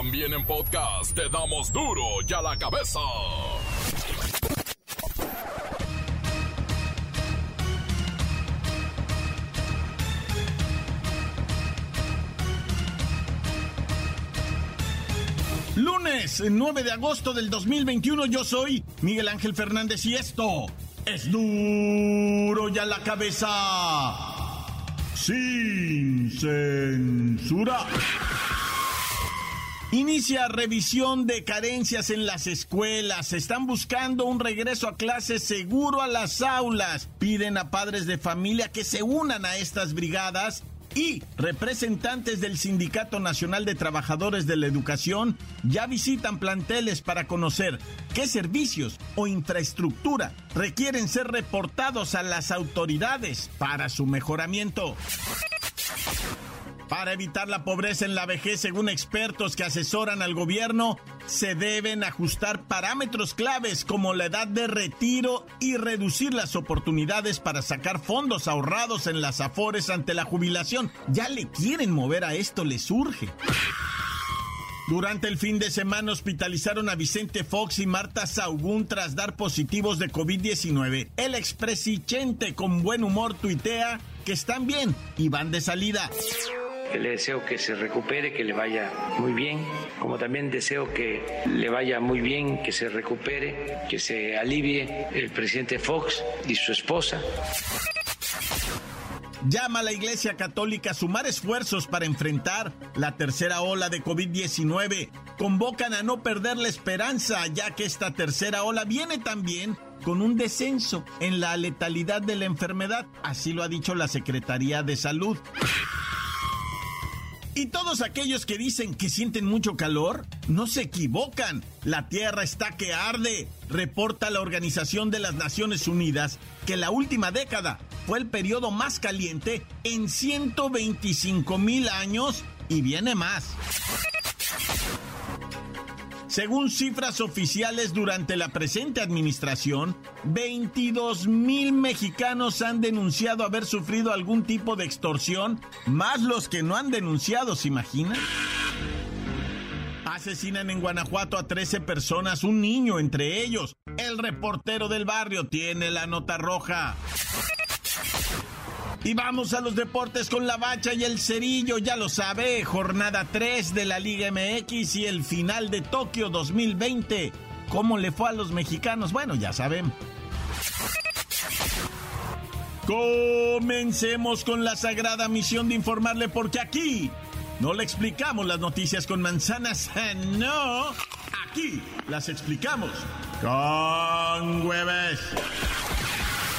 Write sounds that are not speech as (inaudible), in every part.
También en podcast te damos duro y a la cabeza. Lunes 9 de agosto del 2021 yo soy Miguel Ángel Fernández y esto es duro y a la cabeza sin censura. Inicia revisión de carencias en las escuelas. Están buscando un regreso a clases seguro a las aulas. Piden a padres de familia que se unan a estas brigadas y representantes del Sindicato Nacional de Trabajadores de la Educación ya visitan planteles para conocer qué servicios o infraestructura requieren ser reportados a las autoridades para su mejoramiento. Para evitar la pobreza en la vejez, según expertos que asesoran al gobierno, se deben ajustar parámetros claves como la edad de retiro y reducir las oportunidades para sacar fondos ahorrados en las afores ante la jubilación. Ya le quieren mover a esto, les surge. Durante el fin de semana hospitalizaron a Vicente Fox y Marta Saugún tras dar positivos de COVID-19. El expresidente con buen humor tuitea que están bien y van de salida le deseo que se recupere, que le vaya muy bien, como también deseo que le vaya muy bien, que se recupere, que se alivie el presidente Fox y su esposa. Llama a la Iglesia Católica a sumar esfuerzos para enfrentar la tercera ola de COVID-19. Convocan a no perder la esperanza, ya que esta tercera ola viene también con un descenso en la letalidad de la enfermedad. Así lo ha dicho la Secretaría de Salud. Y todos aquellos que dicen que sienten mucho calor, no se equivocan. La Tierra está que arde. Reporta la Organización de las Naciones Unidas que la última década fue el periodo más caliente en 125 mil años y viene más. Según cifras oficiales durante la presente administración, 22 mil mexicanos han denunciado haber sufrido algún tipo de extorsión, más los que no han denunciado, ¿se imaginan? Asesinan en Guanajuato a 13 personas, un niño entre ellos. El reportero del barrio tiene la nota roja. Y vamos a los deportes con la bacha y el cerillo, ya lo sabe, jornada 3 de la Liga MX y el final de Tokio 2020. ¿Cómo le fue a los mexicanos? Bueno, ya saben. Comencemos con la sagrada misión de informarle porque aquí no le explicamos las noticias con manzanas, (laughs) no, aquí las explicamos con hueves.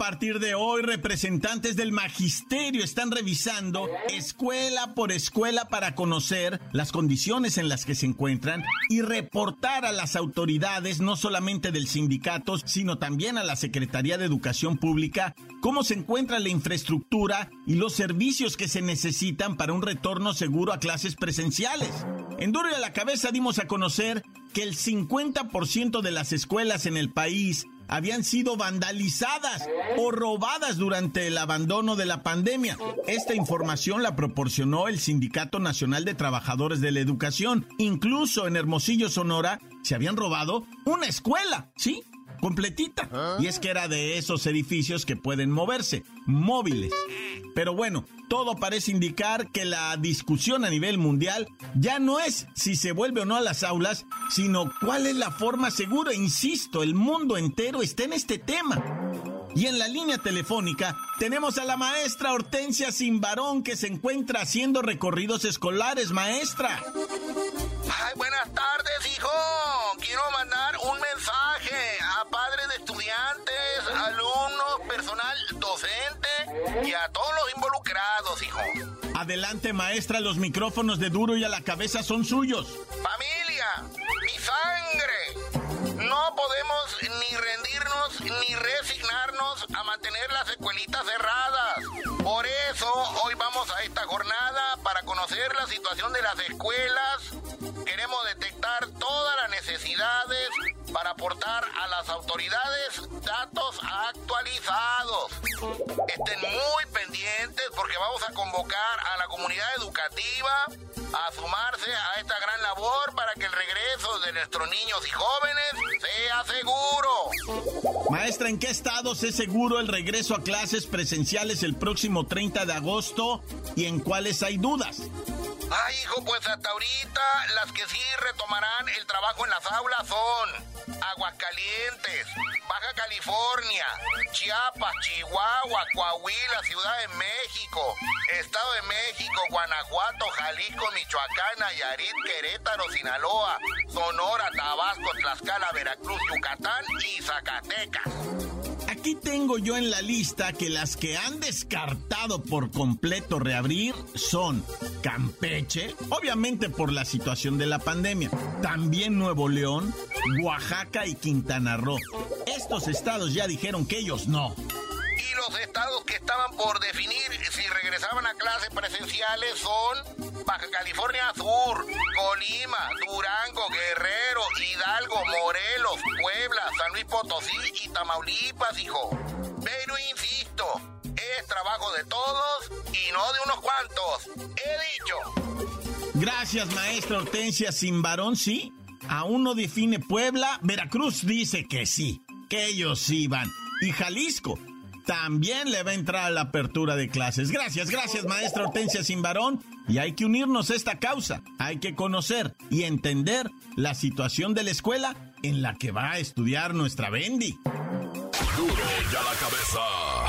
Partir de hoy, representantes del magisterio están revisando escuela por escuela para conocer las condiciones en las que se encuentran y reportar a las autoridades, no solamente del sindicato, sino también a la Secretaría de Educación Pública, cómo se encuentra la infraestructura y los servicios que se necesitan para un retorno seguro a clases presenciales. En Duro y a la Cabeza dimos a conocer que el 50% de las escuelas en el país habían sido vandalizadas o robadas durante el abandono de la pandemia. Esta información la proporcionó el Sindicato Nacional de Trabajadores de la Educación. Incluso en Hermosillo, Sonora, se habían robado una escuela, ¿sí? Completita. Y es que era de esos edificios que pueden moverse, móviles. Pero bueno, todo parece indicar que la discusión a nivel mundial ya no es si se vuelve o no a las aulas, sino cuál es la forma segura. Insisto, el mundo entero está en este tema. Y en la línea telefónica tenemos a la maestra Hortensia Simbarón que se encuentra haciendo recorridos escolares, maestra. Ay, buenas tardes, hijo. Quiero mandar un mensaje a padres de estudiantes, alumnos, personal docente y a todos los involucrados, hijo. Adelante, maestra, los micrófonos de duro y a la cabeza son suyos. Familia, mi sangre. No podemos ni resignarnos a mantener las escuelitas cerradas. Por eso hoy vamos a esta jornada para conocer la situación de las escuelas. Queremos detectar todas las necesidades para aportar a las autoridades datos actualizados. Estén muy pendientes porque vamos a convocar a la comunidad educativa a sumarse a esta gran labor para que el regreso de nuestros niños y jóvenes sea seguro. Maestra, ¿en qué estados es seguro el regreso a clases presenciales el próximo 30 de agosto y en cuáles hay dudas? Ay, hijo, pues hasta ahorita las que sí retomarán el trabajo en las aulas son Aguascalientes, Baja California, Chiapas, Chihuahua, Coahuila, Ciudad de México, Estado de México, Guanajuato, Jalisco, Michoacán, Nayarit, Querétaro, Sinaloa, Sonora, Tabasco, Tlaxcala, Veracruz, Yucatán y Zacatecas. Aquí tengo yo en la lista que las que han descartado por completo reabrir son Campeche, obviamente por la situación de la pandemia, también Nuevo León, Oaxaca y Quintana Roo. Estos estados ya dijeron que ellos no y los estados que estaban por definir si regresaban a clases presenciales son Baja California Sur, Colima, Durango, Guerrero, Hidalgo, Morelos, Puebla, San Luis Potosí y Tamaulipas, hijo. Pero insisto, es trabajo de todos y no de unos cuantos. He dicho. Gracias, maestra Hortensia. Sin varón, sí. Aún no define Puebla. Veracruz dice que sí, que ellos sí van. Y Jalisco también le va a entrar a la apertura de clases. Gracias, gracias, maestra Hortensia Simbarón. Y hay que unirnos a esta causa. Hay que conocer y entender la situación de la escuela en la que va a estudiar nuestra Bendy. Ya la cabeza.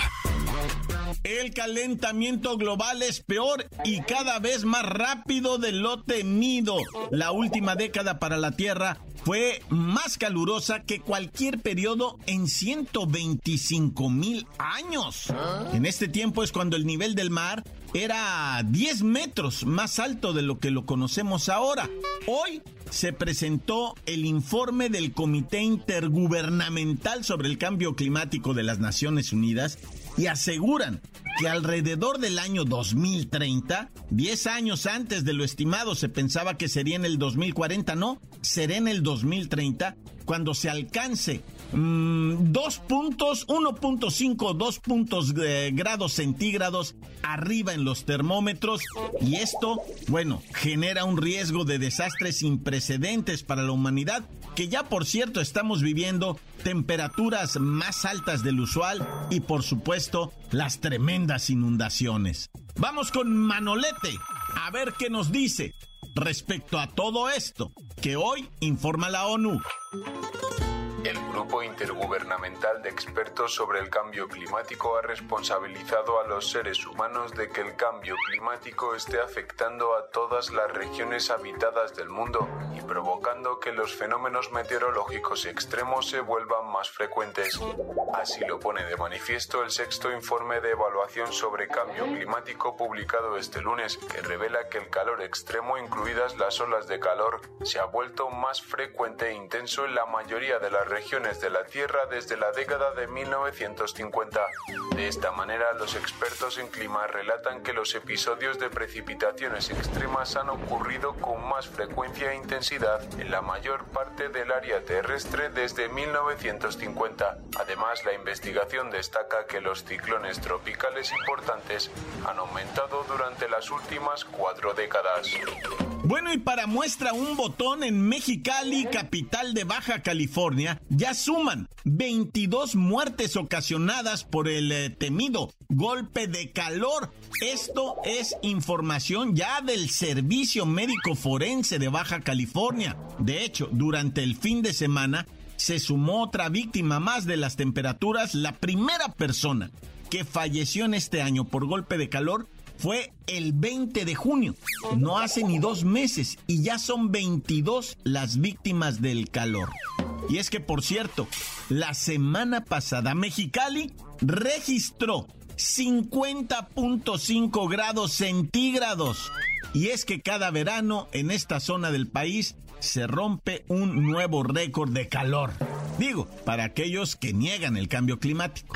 El calentamiento global es peor y cada vez más rápido de lo temido. La última década para la Tierra fue más calurosa que cualquier periodo en 125 mil años. En este tiempo es cuando el nivel del mar era 10 metros más alto de lo que lo conocemos ahora. Hoy se presentó el informe del Comité Intergubernamental sobre el Cambio Climático de las Naciones Unidas y aseguran que alrededor del año 2030, 10 años antes de lo estimado, se pensaba que sería en el 2040, no, será en el 2030, cuando se alcance mm, dos puntos, 1.5, 2 puntos eh, grados centígrados arriba en los termómetros y esto, bueno, genera un riesgo de desastres sin precedentes para la humanidad que ya por cierto estamos viviendo temperaturas más altas del usual y por supuesto las tremendas inundaciones. Vamos con Manolete a ver qué nos dice respecto a todo esto que hoy informa la ONU. El Grupo Intergubernamental de Expertos sobre el Cambio Climático ha responsabilizado a los seres humanos de que el cambio climático esté afectando a todas las regiones habitadas del mundo y provocando que los fenómenos meteorológicos extremos se vuelvan más frecuentes. Así lo pone de manifiesto el sexto informe de evaluación sobre cambio climático publicado este lunes, que revela que el calor extremo, incluidas las olas de calor, se ha vuelto más frecuente e intenso en la mayoría de las regiones de la Tierra desde la década de 1950. De esta manera, los expertos en clima relatan que los episodios de precipitaciones extremas han ocurrido con más frecuencia e intensidad en la mayor parte del área terrestre desde 1950. Además, la investigación destaca que los ciclones tropicales importantes han aumentado durante las últimas cuatro décadas. Bueno, y para muestra un botón en Mexicali, capital de Baja California, ya suman 22 muertes ocasionadas por el eh, temido golpe de calor. Esto es información ya del Servicio Médico Forense de Baja California. De hecho, durante el fin de semana se sumó otra víctima más de las temperaturas. La primera persona que falleció en este año por golpe de calor fue el 20 de junio, no hace ni dos meses, y ya son 22 las víctimas del calor. Y es que, por cierto, la semana pasada Mexicali registró 50.5 grados centígrados. Y es que cada verano en esta zona del país se rompe un nuevo récord de calor. Digo, para aquellos que niegan el cambio climático.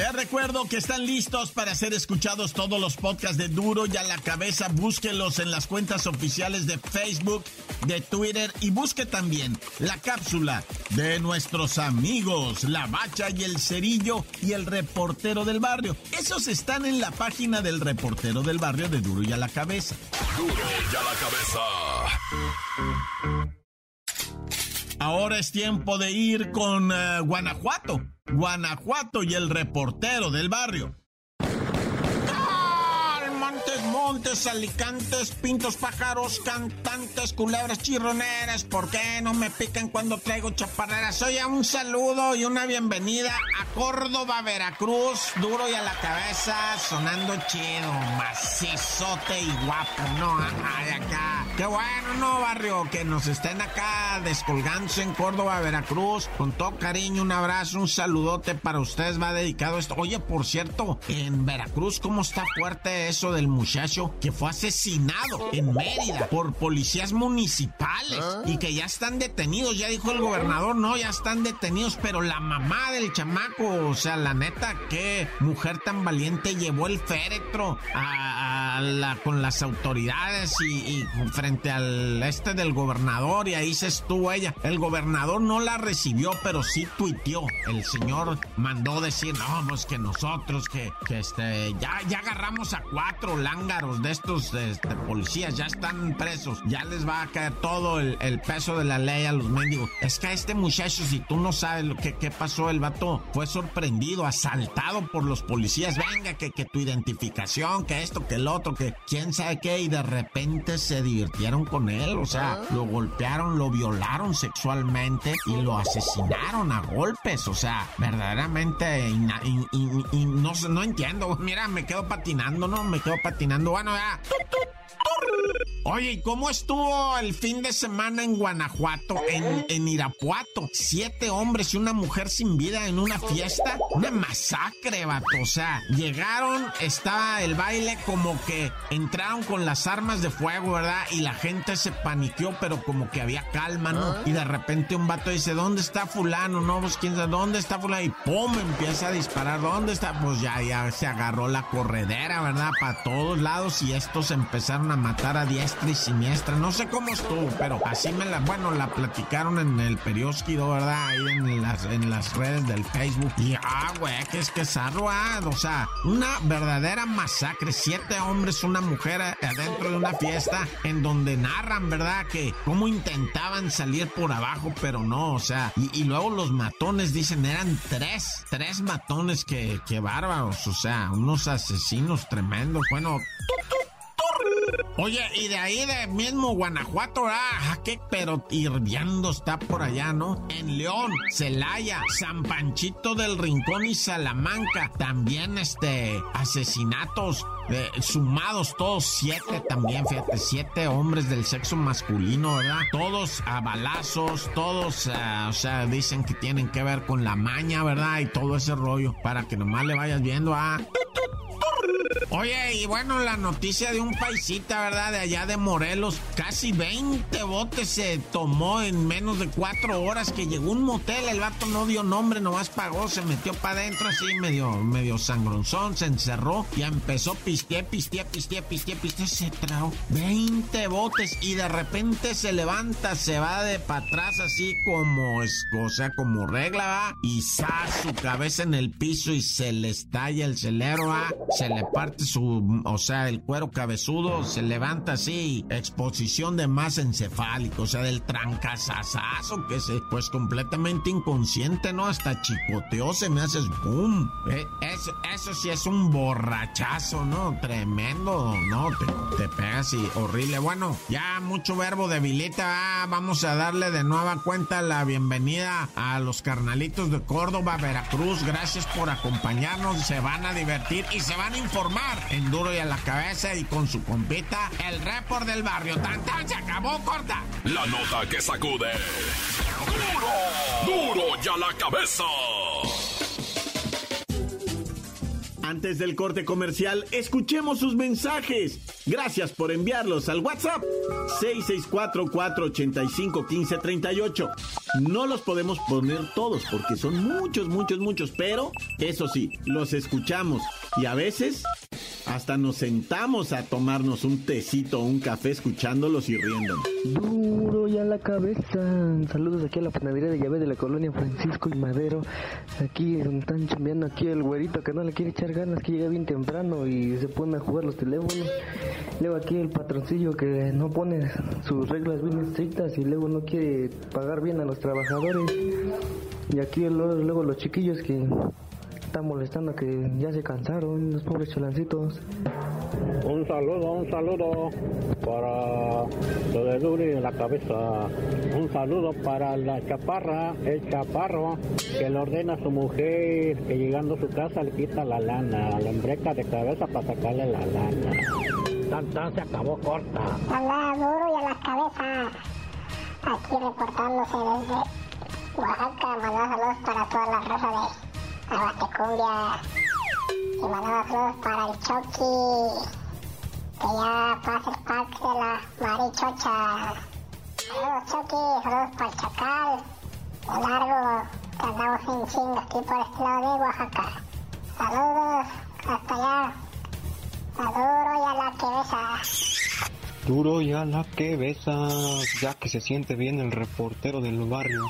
Les recuerdo que están listos para ser escuchados todos los podcasts de Duro y a la cabeza. Búsquelos en las cuentas oficiales de Facebook, de Twitter y busque también la cápsula de nuestros amigos, la bacha y el cerillo y el reportero del barrio. Esos están en la página del reportero del barrio de Duro y a la cabeza. Duro y a la cabeza. Ahora es tiempo de ir con uh, Guanajuato. Guanajuato y el reportero del barrio. Montes, alicantes, pintos, pájaros, cantantes, culebras, chirroneras. ¿Por qué no me pican cuando traigo chaparreras? Oye, un saludo y una bienvenida a Córdoba, Veracruz. Duro y a la cabeza, sonando chido, macizote y guapo, ¿no? Ay, acá. Qué bueno, ¿no, barrio? Que nos estén acá descolgándose en Córdoba, Veracruz. Con todo cariño, un abrazo, un saludote para ustedes. Va dedicado esto. Oye, por cierto, en Veracruz, ¿cómo está fuerte eso del muchacho que fue asesinado en Mérida por policías municipales y que ya están detenidos? Ya dijo el gobernador, no, ya están detenidos, pero la mamá del chamaco, o sea, la neta, qué mujer tan valiente llevó el féretro a, la, con las autoridades y, y frente al este del gobernador y ahí se estuvo ella. El gobernador no la recibió, pero sí tuiteó. El señor mandó decir, no, pues que nosotros, que, que este, ya, ya agarramos a cuatro lángaros de estos este, policías, ya están presos, ya les va a caer todo el, el, peso de la ley a los mendigos. Es que a este muchacho, si tú no sabes lo que, qué pasó, el vato fue sorprendido, asaltado por los policías. Venga, que, que tu identificación, que esto, que el otro, que quién sabe qué, y de repente se divirtieron con él, o sea, lo golpearon, lo violaron sexualmente y lo asesinaron a golpes, o sea, verdaderamente, y, y, y, y no, no entiendo, mira, me quedo patinando, ¿no? Me quedo patinando, bueno, ya. Oye, ¿y cómo estuvo el fin de semana en Guanajuato, en, en, Irapuato? Siete hombres y una mujer sin vida en una fiesta. Una masacre, vato. O sea, llegaron, estaba el baile como que entraron con las armas de fuego, ¿verdad? Y la gente se paniqueó, pero como que había calma, ¿no? Y de repente un vato dice, ¿dónde está fulano? No, pues quién sabe, ¿dónde está fulano? Y ¡pum! empieza a disparar. ¿Dónde está? Pues ya, ya se agarró la corredera, ¿verdad? Para todos lados y estos empezaron a matar a diestra y siniestra. No sé cómo estuvo, pero así me la, bueno, la platicaron en el periódico, ¿verdad? Ahí en las, en las redes del Facebook. Y, ah, güey, que es que ah, o sea, una verdadera masacre. Siete hombres, una mujer adentro de una fiesta en donde narran, ¿verdad? Que cómo intentaban salir por abajo, pero no, o sea, y, y luego los matones dicen eran tres, tres matones que, que bárbaros, o sea, unos asesinos tremendos. Bueno, Oye, y de ahí de mismo Guanajuato, ah, qué pero hirviendo está por allá, ¿no? En León, Celaya, San Panchito del Rincón y Salamanca, también este asesinatos eh, sumados todos siete también, fíjate, siete hombres del sexo masculino, ¿verdad? Todos a balazos, todos, uh, o sea, dicen que tienen que ver con la maña, ¿verdad? Y todo ese rollo, para que nomás le vayas viendo a... Oye, y bueno, la noticia de un paisita, ¿verdad? De allá de Morelos. Casi 20 botes se tomó en menos de cuatro horas que llegó un motel. El vato no dio nombre, nomás pagó, se metió para adentro así, medio, medio sangronzón, se encerró y empezó pisteé, pisteé, pisteé, pisteé, pisteé, se trajo 20 botes y de repente se levanta, se va de para atrás así como, es, o sea, como regla, va, y sa su cabeza en el piso y se le estalla el celero, va, se le parte su, o sea, el cuero cabezudo, se levanta así, exposición de masa encefálica, o sea, del trancazazazo que se, pues completamente inconsciente, ¿no? Hasta chicoteó, se me haces boom. Eh, eso, eso sí es un borrachazo, ¿no? Tremendo, ¿no? Te, te pegas y horrible. Bueno, ya mucho verbo debilita, ah, vamos a darle de nueva cuenta la bienvenida a los carnalitos de Córdoba, Veracruz. Gracias por acompañarnos, se van a divertir y se van a informar en duro y a la cabeza y con su compita, el report del barrio. Tan, tan, se acabó, corta. La nota que sacude. ¡Duro! ¡Duro y a la cabeza! Antes del corte comercial, escuchemos sus mensajes. Gracias por enviarlos al WhatsApp 664-485-1538. No los podemos poner todos porque son muchos, muchos, muchos, pero eso sí, los escuchamos y a veces hasta nos sentamos a tomarnos un tecito o un café escuchándolos y riéndonos. Duro y a la cabeza. Saludos aquí a la panadería de llave de la colonia Francisco y Madero. Aquí donde están chambeando aquí el güerito que no le quiere echar ganas, que llega bien temprano y se pone a jugar los teléfonos. Luego aquí el patroncillo que no pone sus reglas bien estrictas y luego no quiere pagar bien a los trabajadores. Y aquí luego, luego los chiquillos que están molestando que ya se cansaron, los pobres cholancitos. Un saludo, un saludo para lo de Duri en la cabeza. Un saludo para la chaparra, el chaparro, que le ordena a su mujer que llegando a su casa le quita la lana, la embreca de cabeza para sacarle la lana. Tan, tan se acabó corta. Hola, duro y a la cabeza. Aquí reportándose desde Oaxaca. Mandamos saludos para toda la raza de Abatecumbia. Y mandamos saludos para el Chucky. Que ya pasa el pack de la Marichocha. Saludos, Chucky. Saludos para el Chacal. De largo, que andamos en chinga aquí por este lado de Oaxaca. Saludos. Hasta allá. A duro y a la cabeza. Duro y a la cabeza, ya que se siente bien el reportero del barrio.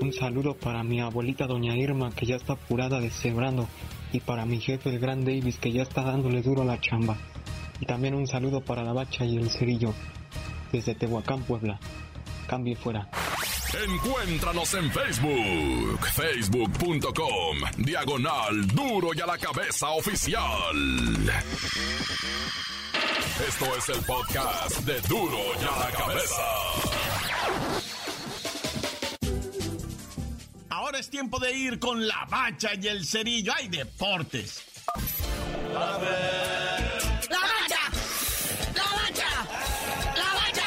Un saludo para mi abuelita doña Irma que ya está apurada deshebrando y para mi jefe el gran Davis que ya está dándole duro a la chamba. Y también un saludo para la bacha y el cerillo desde Tehuacán, Puebla. Cambie fuera. Encuéntranos en Facebook, facebook.com, diagonal duro y a la cabeza oficial. Esto es el podcast de duro y a la cabeza. Ahora es tiempo de ir con la bacha y el cerillo. ¡Hay deportes! ¡La bacha! ¡La bacha! ¡La bacha!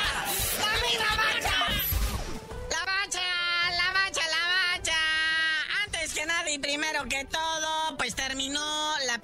¡La misma bacha! La bacha, la bacha, la bacha. Antes que nada y primero que todo, la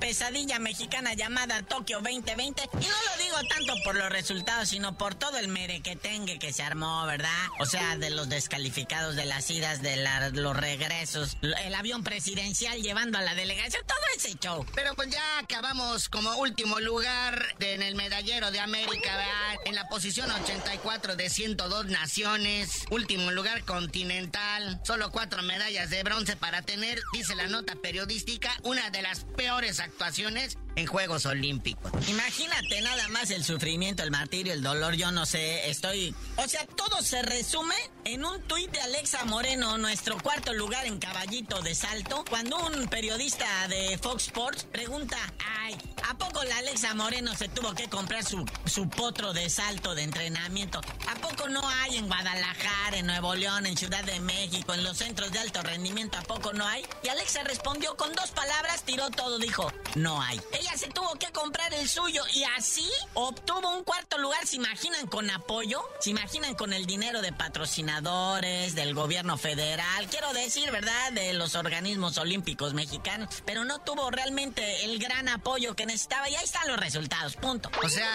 pesadilla mexicana llamada Tokio 2020. Y no lo digo tanto por los resultados, sino por todo el merequetengue que se armó, ¿verdad? O sea, de los descalificados de las idas, de los regresos, el avión presidencial llevando a la delegación, todo ese show. Pero pues ya acabamos como último lugar en el medallero de América, ¿verdad? En la posición 84 de 102 naciones. Último lugar continental. Solo cuatro medallas de bronce para tener, dice la nota periodística, una de las peores actuaciones en Juegos Olímpicos. Imagínate nada más el sufrimiento, el martirio, el dolor, yo no sé, estoy... O sea, todo se resume en un tuit de Alexa Moreno, nuestro cuarto lugar en caballito de salto, cuando un periodista de Fox Sports pregunta, ay, ¿a poco la Alexa Moreno se tuvo que comprar su, su potro de salto de entrenamiento? ¿A poco no hay en Guadalajara, en Nuevo León, en Ciudad de México, en los centros de alto rendimiento? ¿A poco no hay? Y Alexa respondió con dos palabras, tiró todo, dijo, no hay. Se tuvo que comprar el suyo y así obtuvo un cuarto lugar. ¿Se imaginan con apoyo? ¿Se imaginan con el dinero de patrocinadores, del gobierno federal? Quiero decir, ¿verdad? De los organismos olímpicos mexicanos. Pero no tuvo realmente el gran apoyo que necesitaba y ahí están los resultados, punto. O sea,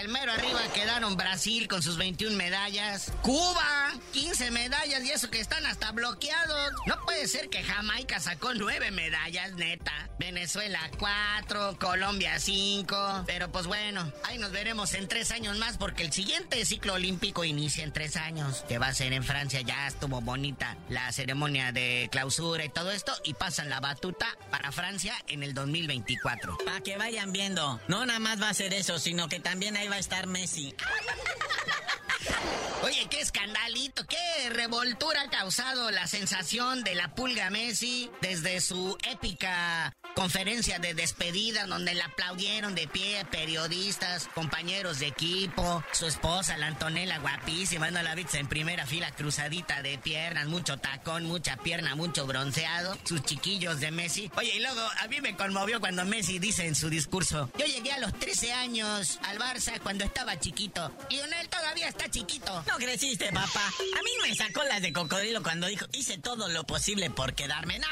el mero arriba quedaron Brasil con sus 21 medallas, Cuba 15 medallas y eso que están hasta bloqueados. No puede ser que Jamaica sacó 9 medallas, neta. Venezuela 4, Colombia 5. Pero pues bueno, ahí nos veremos en tres años más porque el siguiente ciclo olímpico inicia en tres años. Que va a ser en Francia. Ya estuvo bonita la ceremonia de clausura y todo esto. Y pasan la batuta para Francia en el 2024. Para que vayan viendo. No nada más va a ser eso, sino que también ahí va a estar Messi. (laughs) Oye, qué escandalito, qué revoltura ha causado la sensación de la pulga Messi desde su épica conferencia de despedida donde le aplaudieron de pie periodistas, compañeros de equipo, su esposa, la Antonella, guapísima, no la viste en primera fila, cruzadita de piernas, mucho tacón, mucha pierna, mucho bronceado, sus chiquillos de Messi. Oye, y luego a mí me conmovió cuando Messi dice en su discurso, yo llegué a los 13 años al Barça cuando estaba chiquito. Lionel todavía está chiquito. No creciste, papá. A mí me sacó las de cocodrilo cuando dijo, hice todo lo posible por quedarme. No,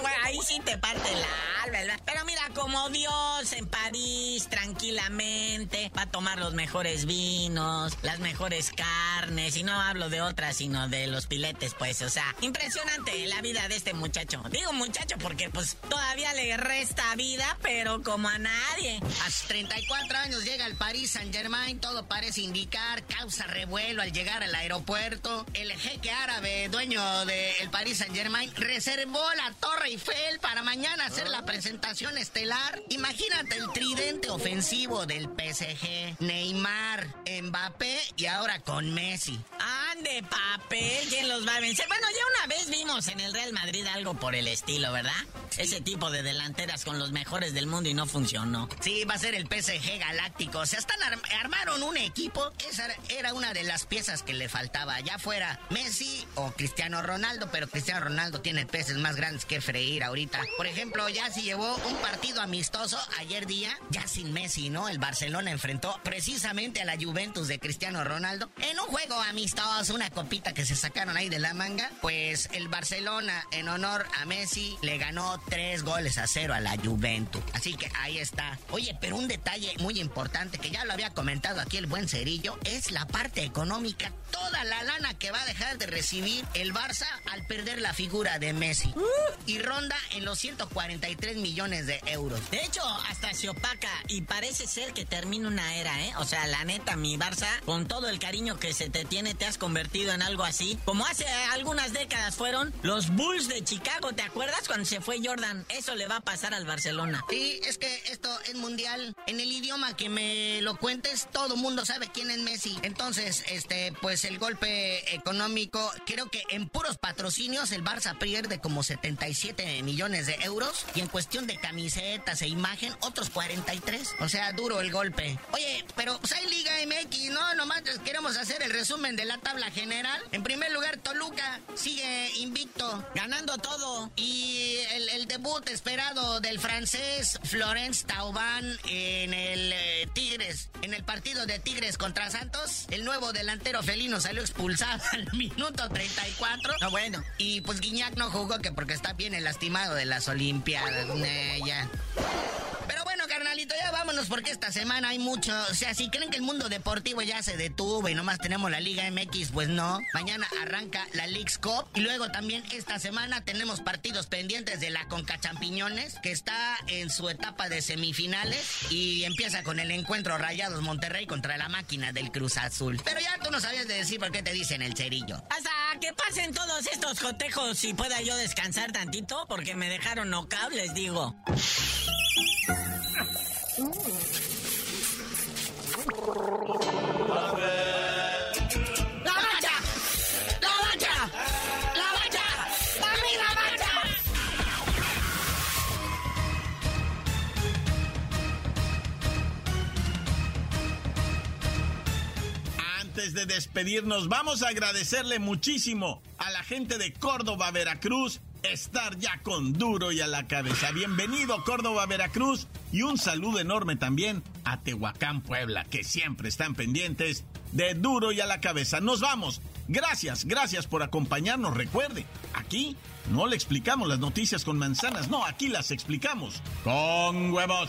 güey, ahí sí te parte la ¿verdad? Pero mira, como Dios en París, tranquilamente, va a tomar los mejores vinos, las mejores carnes, y no hablo de otras, sino de los piletes, pues, o sea, impresionante la vida de este muchacho. Digo muchacho porque, pues, todavía le resta vida, pero como a nadie. A sus 34 años llega al París Saint Germain, todo parece indicar, causa revuelo al llegar al aeropuerto. El jeque árabe, dueño del Paris Saint Germain, reservó la Torre Eiffel para mañana hacer la presentación estelar. Imagínate el tridente ofensivo del PSG, Neymar, Mbappé y ahora con Messi. Ande, papel, ¿quién los va a vencer? Bueno, ya una vez vimos en el Real Madrid algo por el estilo, ¿verdad? Ese tipo de delanteras con los mejores del mundo y no funcionó. Sí, va a ser el PSG galáctico. O sea, están armaron un equipo. Esa era una de las piezas que le faltaba. Ya fuera Messi o Cristiano Ronaldo, pero Cristiano Ronaldo tiene peces más grandes que freír ahorita. Por ejemplo, ya se llevó un partido amistoso ayer día, ya sin Messi, ¿no? El Barcelona enfrentó precisamente a la Juventus de Cristiano Ronaldo en un juego amistoso, una copita que se sacaron ahí de la manga. Pues el Barcelona, en honor a Messi, le ganó tres goles a cero a la Juventus. Así que ahí está. Oye, pero un detalle muy importante que ya lo había comentado aquí el buen Cerillo es la parte económica. Toda la lana que va a dejar de recibir el Barça al perder la figura de Messi. Y ronda en los 143 millones de euros. De hecho, hasta se opaca y parece ser que termina una era, ¿eh? O sea, la neta, mi Barça, con todo el cariño que se te tiene, te has convertido en algo así. Como hace algunas décadas fueron los Bulls de Chicago, ¿te acuerdas cuando se fue Jordan? Eso le va a pasar al Barcelona. Sí, es que esto es mundial. En el idioma que me lo cuentes, todo mundo sabe quién es Messi. Entonces, este, pues el golpe económico, creo que en puros patrocinios el Barça pierde como 77 millones de euros y en cuestión de camisetas e imagen otros 43. O sea, duro el golpe. Oye, pero pues hay Liga MX, ¿no? Nomás queremos hacer el resumen de la tabla general. En primer lugar, Toluca sigue invicto, ganando todo. Y el, el debut esperado del francés Florence Tauban en el eh, Tigres, en el partido de Tigres contra Santos, el nuevo delantero felino salió expulsado (laughs) al minuto 34. No, bueno. Y pues Guiñac no jugó que porque está bien el lastimado de las Olimpiadas. Eh, ya. Pero bueno, carnalito, ya vámonos porque esta semana hay mucho. O sea, si creen que el mundo deportivo ya se detuvo y nomás tenemos la Liga MX, pues no. Mañana arranca la League's Cup y luego también esta semana tenemos partidos pendientes de la Conca Champiñones, que está en su etapa de semifinales y empieza con el encuentro Rayados Monterrey contra la máquina del Cruz Azul. Pero ya tú no sabías de decir por qué te dicen el cerillo. Hasta que pasen todos estos cotejos y pueda yo descansar tantito porque me dejaron knockout, les digo. Despedirnos, vamos a agradecerle muchísimo a la gente de Córdoba, Veracruz, estar ya con duro y a la cabeza. Bienvenido Córdoba, Veracruz. Y un saludo enorme también a Tehuacán, Puebla, que siempre están pendientes de duro y a la cabeza. Nos vamos. Gracias, gracias por acompañarnos. Recuerde, aquí no le explicamos las noticias con manzanas, no, aquí las explicamos con huevos.